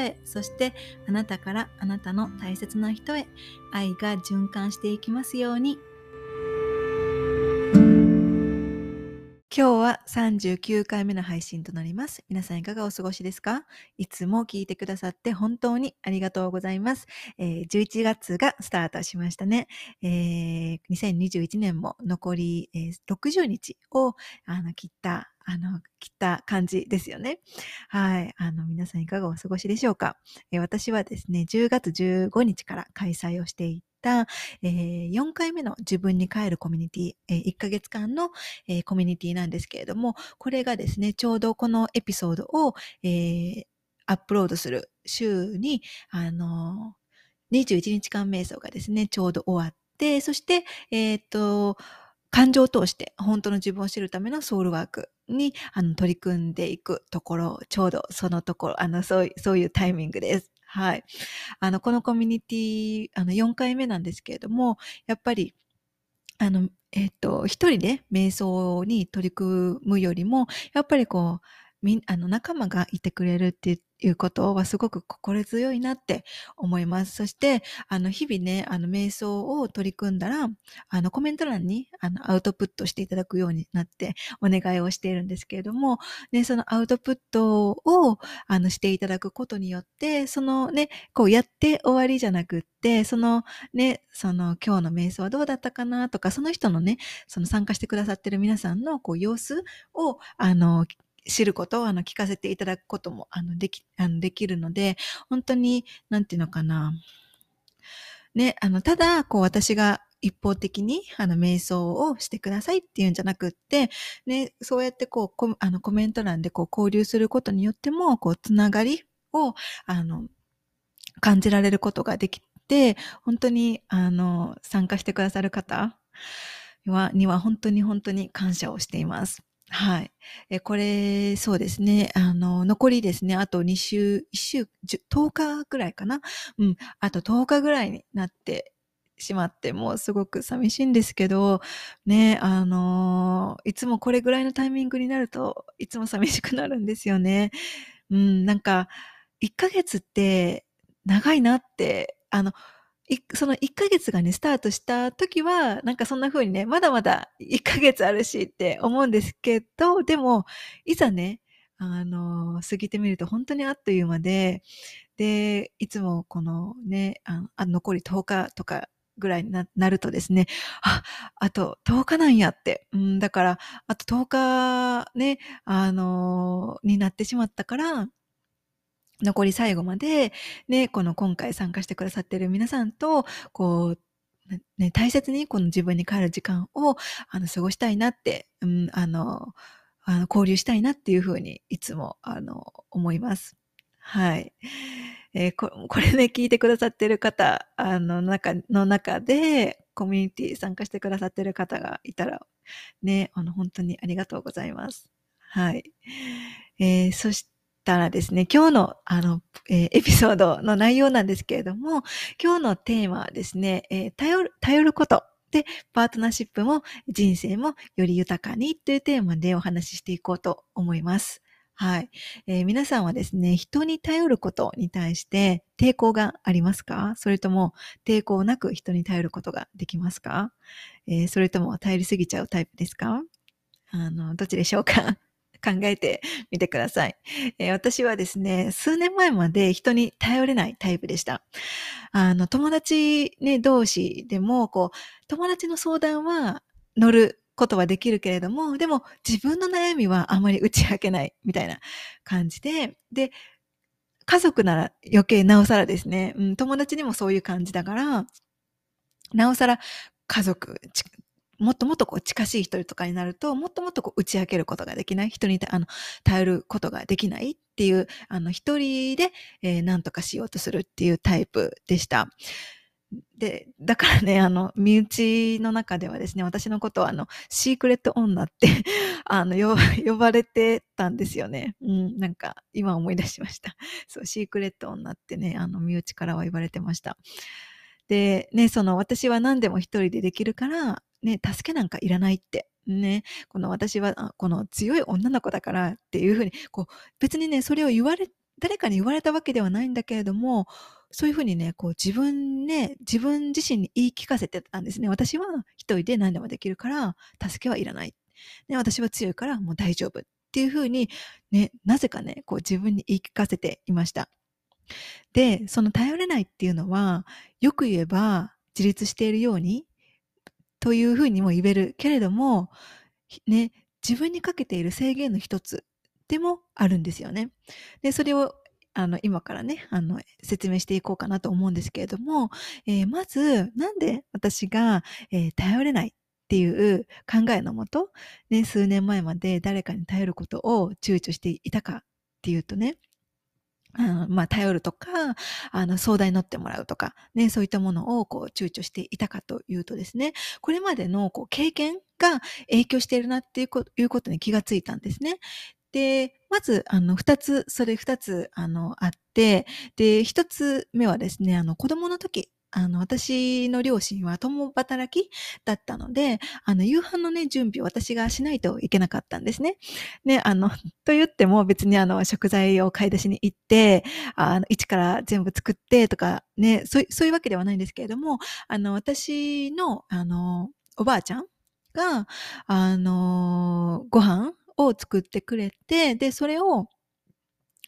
へそしてあなたからあなたの大切な人へ愛が循環していきますように今日は39回目の配信となります。皆さんいかがお過ごしですか？いつも聞いてくださって本当にありがとうございます。えー、11月がスタートしましたね。えー、2021年も残り、えー、60日をあの切ったあの、切った感じですよね。はい。あの、皆さんいかがお過ごしでしょうか、え、私はですね、10月15日から開催をしていた、えー、4回目の自分に帰るコミュニティ、えー、1ヶ月間の、えー、コミュニティなんですけれども、これがですね、ちょうどこのエピソードを、えー、アップロードする週に、あのー、21日間瞑想がですね、ちょうど終わって、そして、えっ、と、感情を通して本当の自分を知るためのソウルワークにあの取り組んでいくところ、ちょうどそのところ、あのそうそういうタイミングです。はい。あの、このコミュニティ、あの、4回目なんですけれども、やっぱり、あの、えっ、と、一人で瞑想に取り組むよりも、やっぱりこう、みあの仲間がいてくれるっていうことはすごく心強いなって思います。そして、あの、日々ね、あの、瞑想を取り組んだら、あの、コメント欄に、あの、アウトプットしていただくようになってお願いをしているんですけれども、ね、そのアウトプットを、あの、していただくことによって、そのね、こうやって終わりじゃなくって、そのね、その今日の瞑想はどうだったかなとか、その人のね、その参加してくださってる皆さんのこう様子を、あの、知ることをあの聞かせていただくこともあのできあのできるので、本当に、なんていうのかな。ね、あの、ただ、こう私が一方的にあの瞑想をしてくださいっていうんじゃなくって、ね、そうやってこうコあのコメント欄でこう交流することによっても、こうつながりをあの感じられることができて、本当にあの参加してくださる方はには本当に本当に感謝をしています。はい。え、これ、そうですね。あの、残りですね。あと2週、1週、10日ぐらいかな？うん。あと10日ぐらいになってしまって、もうすごく寂しいんですけど、ね、あのいつもこれぐらいのタイミングになると、いつも寂しくなるんですよね。うん、なんか、1ヶ月って長いなって、あの、その1ヶ月がね、スタートした時は、なんかそんな風にね、まだまだ1ヶ月あるしって思うんですけど、でも、いざね、あの、過ぎてみると本当にあっという間で、で、いつもこのね、あの残り10日とかぐらいになるとですね、あ、あと10日なんやって。うん、だから、あと10日ね、あの、になってしまったから、残り最後まで、ね、この今回参加してくださってる皆さんと、こう、ね、大切にこの自分に帰る時間を、あの、過ごしたいなって、うん、あの、あの交流したいなっていうふうにいつも、あの、思います。はい。えー、ここれね、聞いてくださってる方、あの、中、の中で、コミュニティ参加してくださってる方がいたら、ね、あの、本当にありがとうございます。はい。えー、そしたらですね、今日のあの、えー、エピソードの内容なんですけれども、今日のテーマはですね、えー、頼る、頼ることで、パートナーシップも人生もより豊かにというテーマでお話ししていこうと思います。はい、えー、皆さんはですね、人に頼ることに対して抵抗がありますか？それとも抵抗なく人に頼ることができますか、えー、それとも頼りすぎちゃうタイプですか？あの、どっちでしょうか？考えてみてください、えー、私はですね、数年前まで人に頼れないタイプでした。あの、友達ね、同士でも、こう、友達の相談は乗ることはできるけれども、でも自分の悩みはあまり打ち明けないみたいな感じで、で、家族なら余計なおさらですね、うん、友達にもそういう感じだから、なおさら家族、もっともっとこう近しい人とかになると、もっともっとこう打ち明けることができない、人にあの頼ることができないっていう、あの一人で、えー、何とかしようとするっていうタイプでした。で、だからね、あの、身内の中ではですね、私のことは、あの、シークレット女って あの、呼ばれてたんですよね。うん、なんか、今思い出しました。そう、シークレット女ってね、あの、身内からは言われてました。で、ね、その、私は何でも一人でできるから、ね、助けなんかいらないって。ね、この私は、この強い女の子だからっていうふうに、こう、別にね、それを言われ、誰かに言われたわけではないんだけれども、そういうふうにね、こう自分ね、自分自身に言い聞かせてたんですね。私は一人で何でもできるから、助けはいらない。ね、私は強いからもう大丈夫。っていうふうに、ね、なぜかね、こう自分に言い聞かせていました。で、その頼れないっていうのは、よく言えば自立しているように、というふうにも言えるけれども、ね、自分にかけている制限の一つでもあるんですよね。で、それをあの、今からね、あの、説明していこうかなと思うんですけれども、えー、まず、なんで私が、えー、頼れないっていう考えのもと、ね、数年前まで誰かに頼ることを躊躇していたかっていうとね、あのまあ、頼るとか、あの、相談に乗ってもらうとか、ね、そういったものを、こう、躊躇していたかというとですね、これまでの、こう、経験が影響しているなっていうことに気がついたんですね。で、まず、あの、二つ、それ二つ、あの、あって、で、一つ目はですね、あの、子供の時、あの、私の両親は共働きだったので、あの、夕飯のね、準備を私がしないといけなかったんですね。ね、あの、と言っても別にあの、食材を買い出しに行って、あの、一から全部作ってとか、ね、そうそういうわけではないんですけれども、あの、私の、あの、おばあちゃんが、あの、ご飯を作ってくれて、で、それを、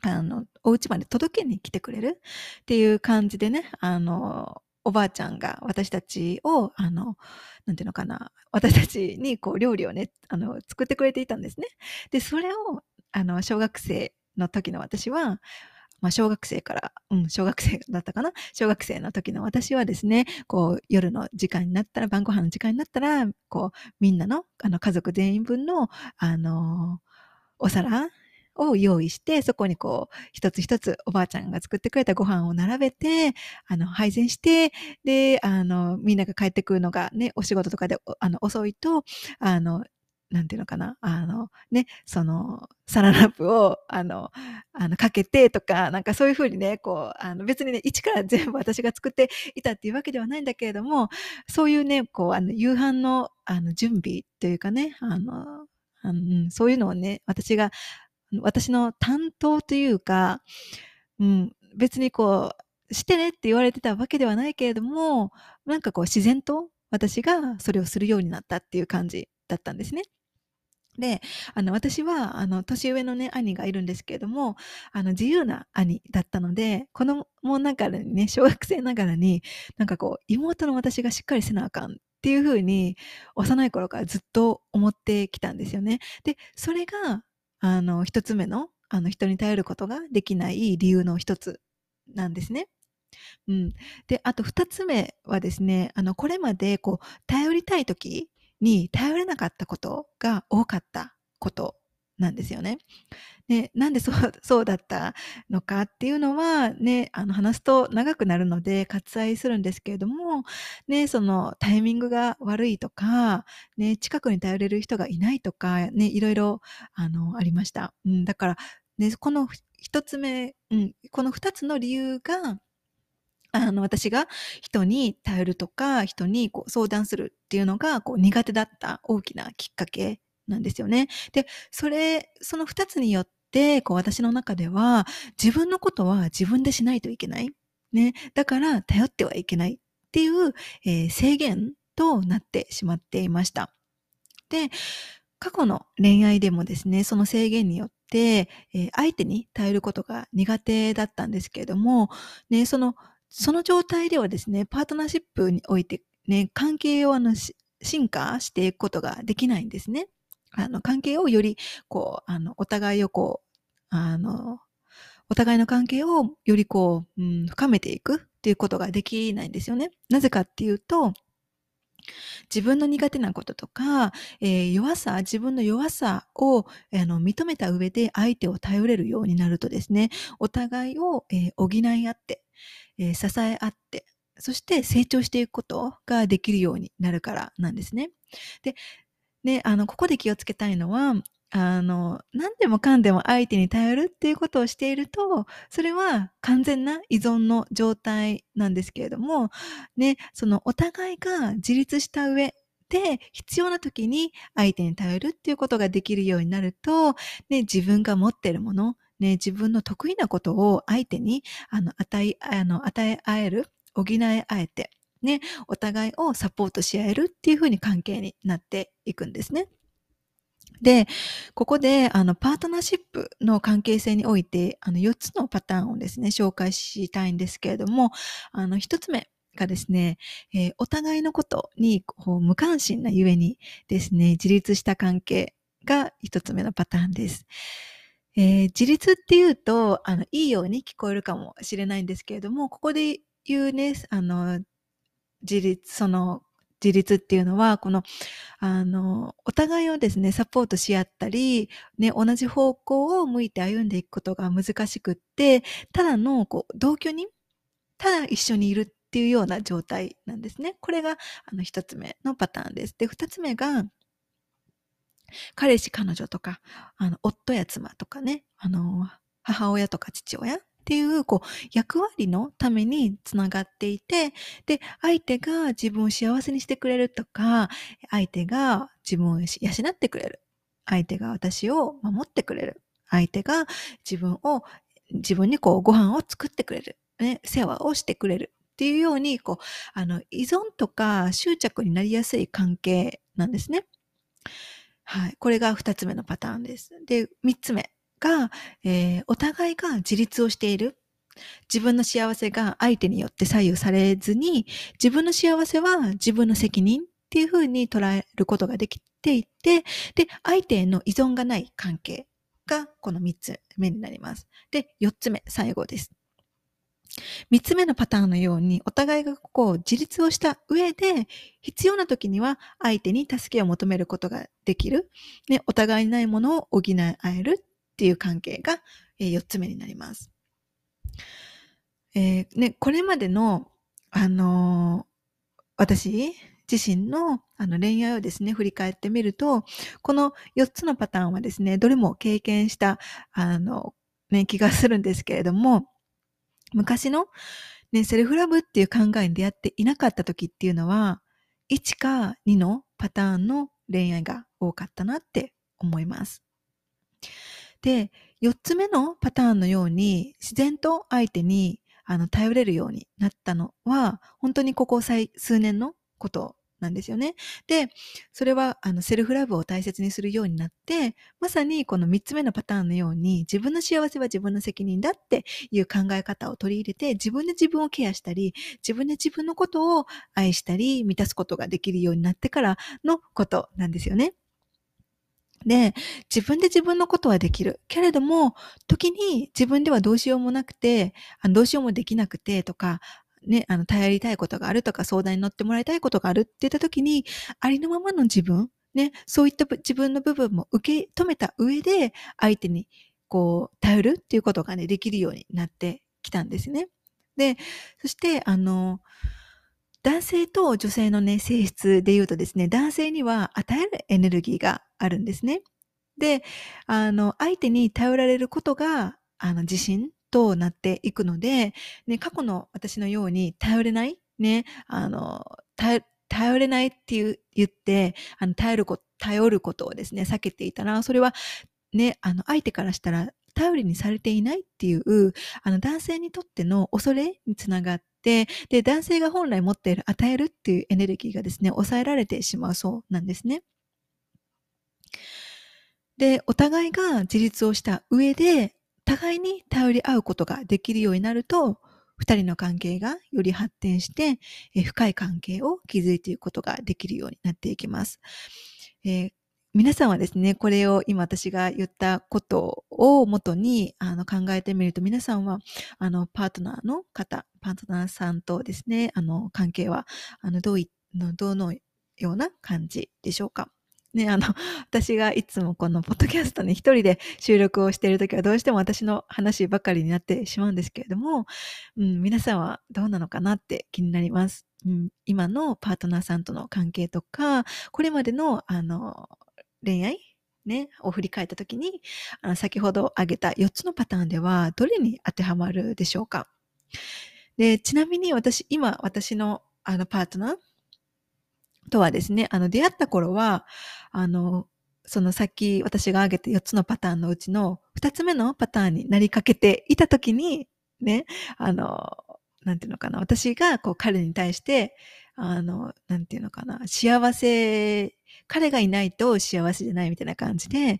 あの、お家まで届けに来てくれるっていう感じでね、あの、おばあちゃんが私たちを、あの、なんていうのかな、私たちにこう料理をね、あの、作ってくれていたんですね。で、それを、あの、小学生の時の私は、まあ、小学生から、うん、小学生だったかな小学生の時の私はですね、こう、夜の時間になったら、晩ご飯の時間になったら、こう、みんなの、あの、家族全員分の、あの、お皿を用意して、そこにこう、一つ一つおばあちゃんが作ってくれたご飯を並べて、あの、配膳して、で、あの、みんなが帰ってくるのがね、お仕事とかで、あの、遅いと、あの、なんていうのかな、あの、ね、その、サランラップを、あの、あの、かけてとか、なんかそういうふうにね、こう、あの、別にね、一から全部私が作っていたっていうわけではないんだけれども、そういうね、こう、あの、夕飯の、あの、準備というかね、あの、あのそういうのをね、私が、私の担当というか、うん、別にこう、してねって言われてたわけではないけれども、なんかこう自然と私がそれをするようになったっていう感じだったんですね。で、あの、私は、あの、年上のね、兄がいるんですけれども、あの、自由な兄だったので、子供ながらにね、小学生ながらに、なんかこう、妹の私がしっかりせなあかんっていうふうに、幼い頃からずっと思ってきたんですよね。で、それが、あの、一つ目の、あの、人に頼ることができない理由の一つなんですね。うん。で、あと二つ目はですね、あの、これまで、こう、頼りたい時に頼れなかったことが多かったことなんですよね。ね、なんでそう、そうだったのかっていうのはね、あの話すと長くなるので割愛するんですけれども、ね、そのタイミングが悪いとか、ね、近くに頼れる人がいないとか、ね、いろいろ、あの、ありました。うん、だから、ね、この一つ目、うん、この二つの理由が、あの、私が人に頼るとか、人にこう相談するっていうのがこう苦手だった大きなきっかけなんですよね。で、それ、その二つによって、こう私の中では自分のことは自分でしないといけない。ね。だから頼ってはいけないっていう、えー、制限となってしまっていました。で、過去の恋愛でもですね、その制限によって、えー、相手に頼ることが苦手だったんですけれども、ね、そのその状態ではですね、パートナーシップにおいてね、関係をあの進化していくことができないんですね。あの、関係をより、こう、あの、お互いをこう、あの、お互いの関係をよりこう、うん、深めていくっていうことができないんですよね。なぜかっていうと、自分の苦手なこととか、えー、弱さ、自分の弱さを、あの認めた上で相手を頼れるようになるとですね、お互いを、えー、補い合って、えー、支え合って、そして成長していくことができるようになるからなんですね。で、ね、あの、ここで気をつけたいのは、あの、何でもかんでも相手に頼るっていうことをしていると、それは完全な依存の状態なんですけれども、ね、そのお互いが自立した上で必要な時に相手に頼るっていうことができるようになると、ね、自分が持ってるもの、ね、自分の得意なことを相手にあの与え、あの与え合える、補い合えて、ね、お互いをサポートし合えるっていうふうに関係になっていくんですね。で、ここで、あの、パートナーシップの関係性において、あの、4つのパターンをですね、紹介したいんですけれども、あの、1つ目がですね、えー、お互いのことにこう無関心なゆえにですね、自立した関係が1つ目のパターンです。えー、自立っていうと、あの、いいように聞こえるかもしれないんですけれども、ここで言うね、あの、自立、その、自立っていうのは、この、あの、お互いをですね、サポートし合ったり、ね、同じ方向を向いて歩んでいくことが難しくって、ただの、こう、同居人ただ一緒にいるっていうような状態なんですね。これが、あの、一つ目のパターンです。で、二つ目が、彼氏、彼女とか、あの、夫や妻とかね、あの、母親とか父親っていう、こう、役割のためにつながっていて、で、相手が自分を幸せにしてくれるとか、相手が自分を養ってくれる。相手が私を守ってくれる。相手が自分を、自分にこう、ご飯を作ってくれる。ね、世話をしてくれる。っていうように、こう、あの、依存とか執着になりやすい関係なんですね。はい。これが二つ目のパターンです。で、三つ目。が、えー、お互いが自立をしている。自分の幸せが相手によって左右されずに、自分の幸せは自分の責任っていうふうに捉えることができていて、で、相手への依存がない関係がこの3つ目になります。で、4つ目、最後です。三つ目のパターンのように、お互いがこう自立をした上で、必要な時には相手に助けを求めることができる。ね、お互いにないものを補い合えるっていう関係が、えー、4つ目になります。えー、ね、これまでの、あのー、私自身のあの恋愛をですね、振り返ってみると、この4つのパターンはですね、どれも経験した、あの、ね、気がするんですけれども、昔の、ね、セルフラブっていう考えに出会っていなかった時っていうのは、1か2のパターンの恋愛が多かったなって思います。で、4つ目のパターンのように自然と相手にあの頼れるようになったのは、本当にここ数年のことなんですよね。で、それはあのセルフラブを大切にするようになって、まさにこの3つ目のパターンのように自分の幸せは自分の責任だっていう考え方を取り入れて、自分で自分をケアしたり、自分で自分のことを愛したり、満たすことができるようになってからのことなんですよね。で、自分で自分のことはできる。けれども、時に自分ではどうしようもなくて、あのどうしようもできなくてとか、ね、あの、頼りたいことがあるとか、相談に乗ってもらいたいことがあるって言った時に、ありのままの自分、ね、そういった自分の部分も受け止めた上で、相手に、こう、頼るっていうことがね、できるようになってきたんですね。で、そして、あの、男性と女性のね、性質で言うとですね、男性には与えるエネルギーがあるんですね。で、あの、相手に頼られることが、あの、自信となっていくので、ね、過去の私のように頼れない、ね、あの、頼れないって言って、あの、頼ること、頼ることをですね、避けていたら、それは、ね、あの、相手からしたら、頼りにされていないっていう、あの、男性にとっての恐れにつながってて、で、男性が本来持っている与えるっていうエネルギーがですね、抑えられてしまうそうなんですね。で、お互いが自立をした上で、互いに頼り合うことができるようになると、二人の関係がより発展して、え深い関係を築いていくことができるようになっていきます。えー、皆さんはですね、これを今私が言ったことをもとにあの考えてみると、皆さんはあのパートナーの方、パートナーさんとですね、あの関係はあのどういどのような感じでしょうか。ね、あの、私がいつもこのポッドキャストに一人で収録をしているときはどうしても私の話ばかりになってしまうんですけれども、うん、皆さんはどうなのかなって気になります。うん、今のパートナーさんとの関係とか、これまでの、あの、恋愛？ね、を振り返ったときに、あの先ほど挙げた4つのパターンでは、どれに当てはまるでしょうか？で、ちなみに私、今、私のあのパートナーとはですね、あの、出会った頃は、あの、そのさっき私が挙げた4つのパターンのうちの2つ目のパターンになりかけていたときに、ね、あの、なんていうのかな、私がこう彼に対して、あの、なんていうのかな、幸せ、彼がいないと幸せじゃないみたいな感じで、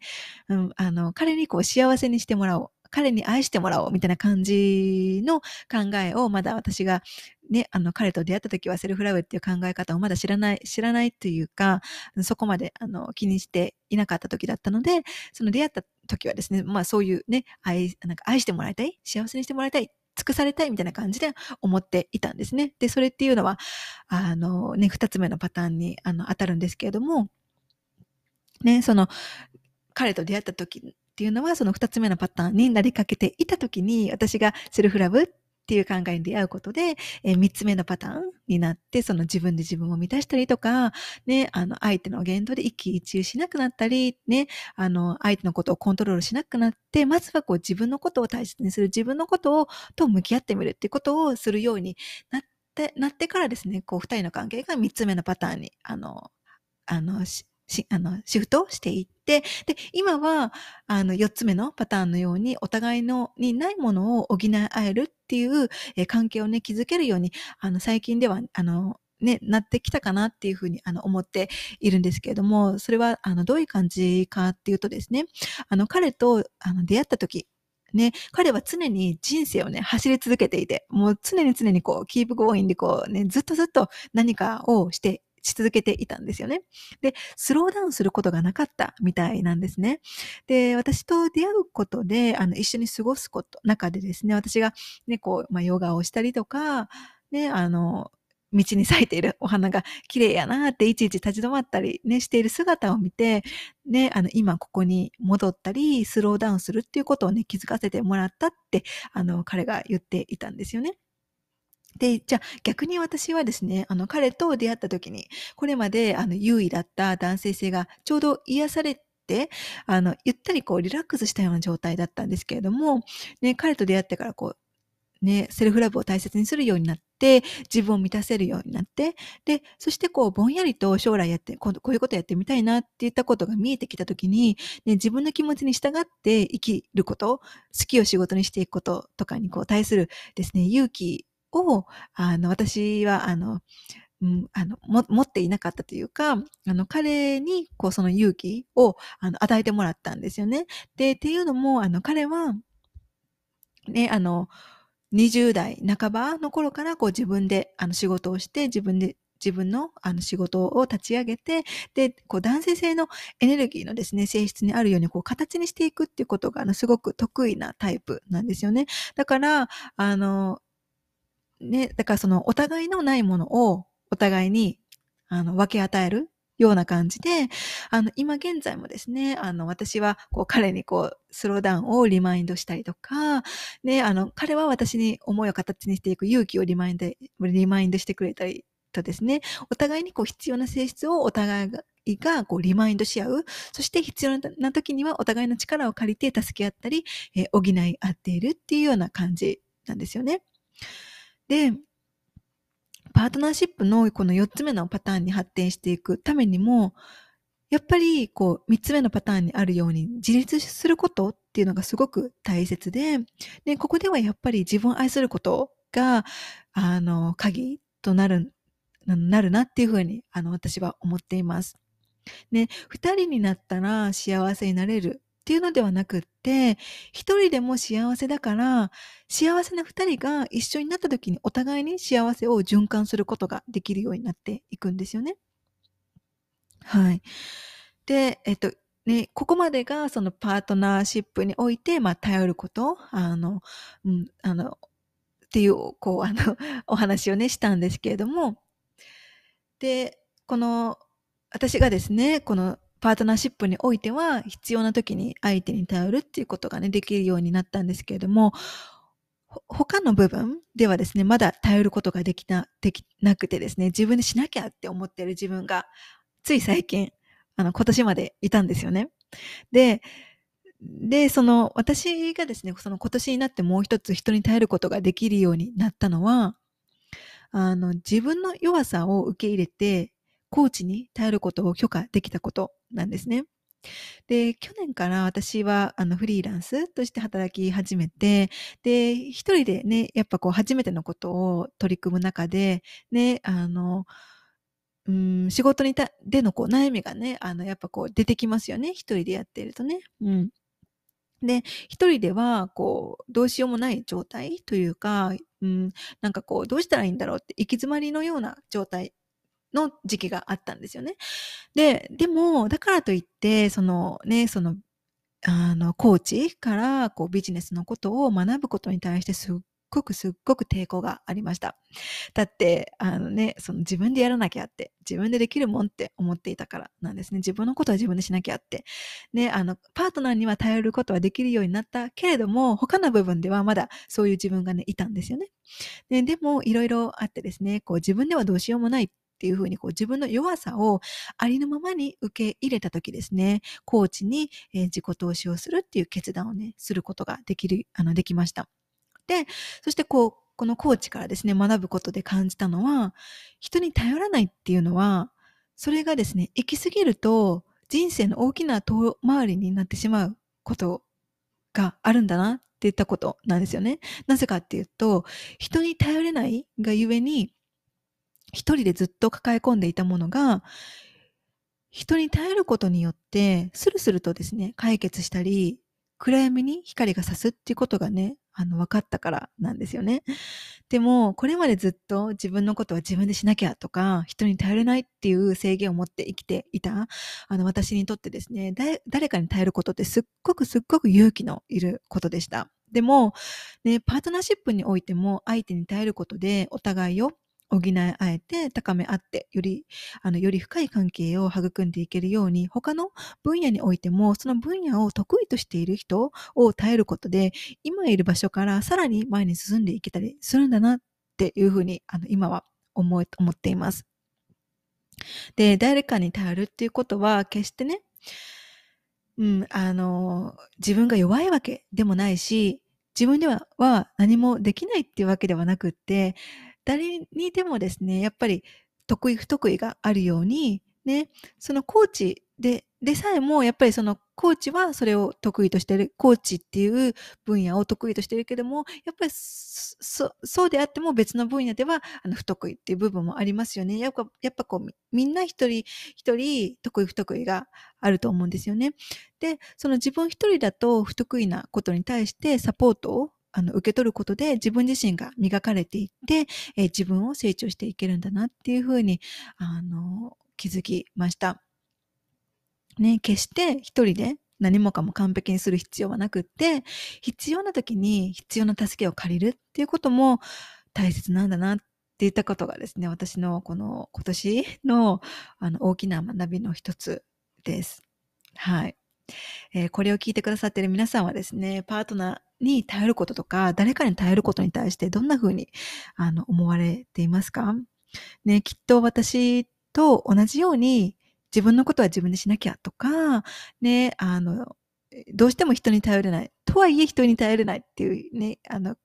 うん、あの、彼にこう幸せにしてもらおう。彼に愛してもらおうみたいな感じの考えをまだ私がね、あの彼と出会った時はセルフラブっていう考え方をまだ知らない、知らないというか、そこまであの気にしていなかった時だったので、その出会った時はですね、まあそういうね、愛、なんか愛してもらいたい、幸せにしてもらいたい尽くされたいみたいな感じで思っていたんですね。で、それっていうのは、あのね、二つ目のパターンにあの当たるんですけれども、ね、その、彼と出会った時っていうのは、その二つ目のパターンになりかけていた時に、私がセルフラブっっていう考えに出会うことで、えー、3つ目のパターンになって、その自分で自分を満たしたりとか、ね、あの、相手の言動で一喜一憂しなくなったり、ね、あの、相手のことをコントロールしなくなって、まずはこう自分のことを大切にする、自分のことを、と向き合ってみるっていうことをするようになって、なってからですね、こう、二人の関係が3つ目のパターンに、あの、あの、し、あの、シフトしていって、で、今は、あの、4つ目のパターンのように、お互いの、にないものを補い合えるっていう、えー、関係をね、築けるように、あの、最近では、あの、ね、なってきたかなっていうふうにあの思っているんですけれども、それはあのどういう感じかっていうとですね、あの彼とあの出会った時、ね、彼は常に人生をね、走り続けていて、もう常に常にこう、キープゴーインでこうね、ずっとずっと何かをしてし続けていたんですよね。で、スローダウンすることがなかったみたいなんですね。で、私と出会うことで、あの、一緒に過ごすこと、中でですね、私がね、こう、まあ、ヨガをしたりとか、ね、あの、道に咲いているお花が綺麗やなっていちいち立ち止まったりね、している姿を見て、ね、あの、今ここに戻ったり、スローダウンするっていうことをね、気づかせてもらったって、あの、彼が言っていたんですよね。で、じゃあ逆に私はですね、あの彼と出会った時に、これまであの優位だった男性性がちょうど癒されて、あの、ゆったりこうリラックスしたような状態だったんですけれども、ね、彼と出会ってからこう、ね、セルフラブを大切にするようになって、自分を満たせるようになって、で、そしてこう、ぼんやりと将来やって、こうこういうことやってみたいなって言ったことが見えてきたときに、ね、自分の気持ちに従って生きること、好きを仕事にしていくこととかにこう対するですね、勇気を、あの、私は、あの、うん、あの、も、持っていなかったというか、あの、彼に、こう、その勇気を、あの、与えてもらったんですよね。で、っていうのも、あの、彼は、ね、あの、20代半ばの頃から、こう、自分で、あの、仕事をして、自分で、自分のあの仕事を立ち上げて、で、こう男性性のエネルギーのですね、性質にあるようにこう形にしていくっていうことがあのすごく得意なタイプなんですよね。だから、あの、ね、だからそのお互いのないものをお互いにあの分け与えるような感じで、あの、今現在もですね、あの、私は、こう、彼にこう、スローダウンをリマインドしたりとか、ね、あの、彼は私に思いを形にしていく勇気をリマインド、リマインドしてくれたりとですね、お互いにこう、必要な性質をお互いが、がこうリマインドし合う。そして必要な時にはお互いの力を借りて助け合ったり、えー、補い合っているっていうような感じなんですよね。で、パートナーシップのこの4つ目のパターンに発展していくためにも、やっぱりこう3つ目のパターンにあるように自立することっていうのがすごく大切で、で、ここではやっぱり自分を愛することが、あの、鍵となる、なるなっていうふうに、あの、私は思っています。ね、二人になったら幸せになれるっていうのではなくって、一人でも幸せだから、幸せな二人が一緒になった時にお互いに幸せを循環することができるようになっていくんですよね。はい。で、えっと、ね、ここまでがそのパートナーシップにおいて、まあ、頼ること、あの、うん、あの、っていう、こう、あの、お話をね、したんですけれども、で、この私がですね、このパートナーシップにおいては必要な時に相手に頼るっていうことがね、できるようになったんですけれども、他の部分ではですね、まだ頼ることができな、できなくてですね、自分でしなきゃって思ってる自分が、つい最近、あの、今年までいたんですよね。で、で、その、私がですね、その今年になってもう一つ人に頼ることができるようになったのは、あの、自分の弱さを受け入れて、コーチに頼ることを許可できたことなんですね。で、去年から私はあのフリーランスとして働き始めて、で、一人でね、やっぱこう初めてのことを取り組む中で、ね、あの、うん、仕事にたでのこう悩みがね、あの、やっぱこう出てきますよね。一人でやっているとね。うん。で、一人では、こう、どうしようもない状態というか、うん、なんかこう、どうしたらいいんだろうって行き詰まりのような状態の時期があったんですよね。で、でも、だからといって、そのね、その、あの、コーチからこうビジネスのことを学ぶことに対してすっごくすっごく抵抗がありました。だって、あのね、その自分でやらなきゃって、自分でできるもんって思っていたからなんですね。自分のことは自分でしなきゃって。ね、あの、パートナーには頼ることはできるようになったけれども、他の部分ではまだそういう自分がね、いたんですよね。ねでも、いろいろあってですね、こう自分ではどうしようもないっていうふうにこう自分の弱さをありのままに受け入れた時ですね、コーチに、え自己投資をするっていう決断をね、することができる、あの、できました。で、そしてこう、このコーチからですね、学ぶことで感じたのは、人に頼らないっていうのは、それがですね、行き過ぎると人生の大きな遠回りになってしまうことがあるんだなって言ったことなんですよね。なぜかっていうと、人に頼れないがゆえに、一人でずっと抱え込んでいたものが、人に頼ることによって、スルスルとですね、解決したり、暗闇に光が差すっていうことがね、あの、分かったからなんですよね。でも、これまでずっと自分のことは自分でしなきゃとか、人に頼れないっていう制限を持って生きていた、あの、私にとってですね、誰かに頼ることってすっごくすっごく勇気のいることでした。でも、ね、パートナーシップにおいても相手に頼ることでお互いを補い合えて高め合ってよりあのより深い関係を育んでいけるように他の分野においてもその分野を得意としている人を耐えることで今いる場所からさらに前に進んでいけたりするんだなっていうふうにあの今は思思っています。で誰かに頼るっていうことは決してねうん、あの、自分が弱いわけでもないし、自分ではは何もできないっていうわけではなくって、誰にでもですね、やっぱり得意不得意があるように、ね、そのコーチで、でさえも、やっぱりそのコーチはそれを得意としてる、コーチっていう分野を得意としてるけども、やっぱりそそうであっても別の分野ではあの不得意っていう部分もありますよね。やっぱやっぱこう、みんな一人一人得意不得意があると思うんですよね。で、その自分一人だと不得意なことに対してサポートをあの、受け取ることで自分自身が磨かれていって、えー、自分を成長していけるんだなっていうふうに、あの、気づきました。ね、決して一人で何もかも完璧にする必要はなくって、必要な時に必要な助けを借りるっていうことも大切なんだなって言ったことがですね、私のこの今年のあの大きな学びの一つです。はい。えー、これを聞いてくださっている皆さんはですね、パートナー、に頼ることとか、誰かに頼ることに対してどんな風にあの思われていますか？ね、きっと私と同じように自分のことは自分でしなきゃとか、ね、あの、どうしても人に頼れない。とはいえ人に頼れないっていうね、あの、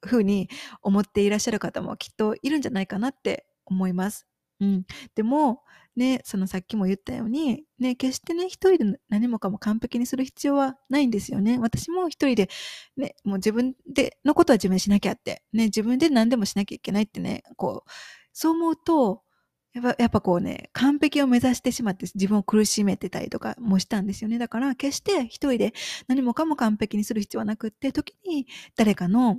ふうに思っていらっしゃる方もきっといるんじゃないかなって思います。うん。でも、ね、そのさっきも言ったように、ね、決してね、一人で何もかも完璧にする必要はないんですよね。私も一人で、ね、もう自分でのことは自分しなきゃって、ね、自分で何でもしなきゃいけないってね、こう、そう思うと、やっぱ、やっぱこうね、完璧を目指してしまって自分を苦しめてたりとかもしたんですよね。だから、決して一人で何もかも完璧にする必要はなくって、時に誰かの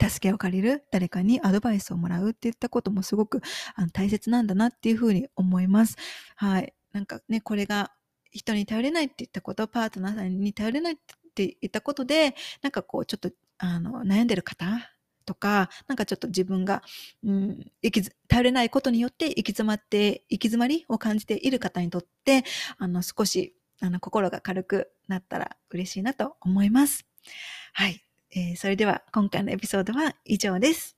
助けを借りる、誰かにアドバイスをもらうっていったこともすごくあの大切なんだなっていうふうに思います。はい。なんかね、これが人に頼れないって言ったこと、パートナーさんに頼れないって言ったことで、なんかこうちょっとあの悩んでる方とか、なんかちょっと自分が、うん、行き頼れないことによって行き詰まって、行き詰まりを感じている方にとって、あの、少し、あの、心が軽くなったら嬉しいなと思います。はい。えー、それでは今回のエピソードは以上です。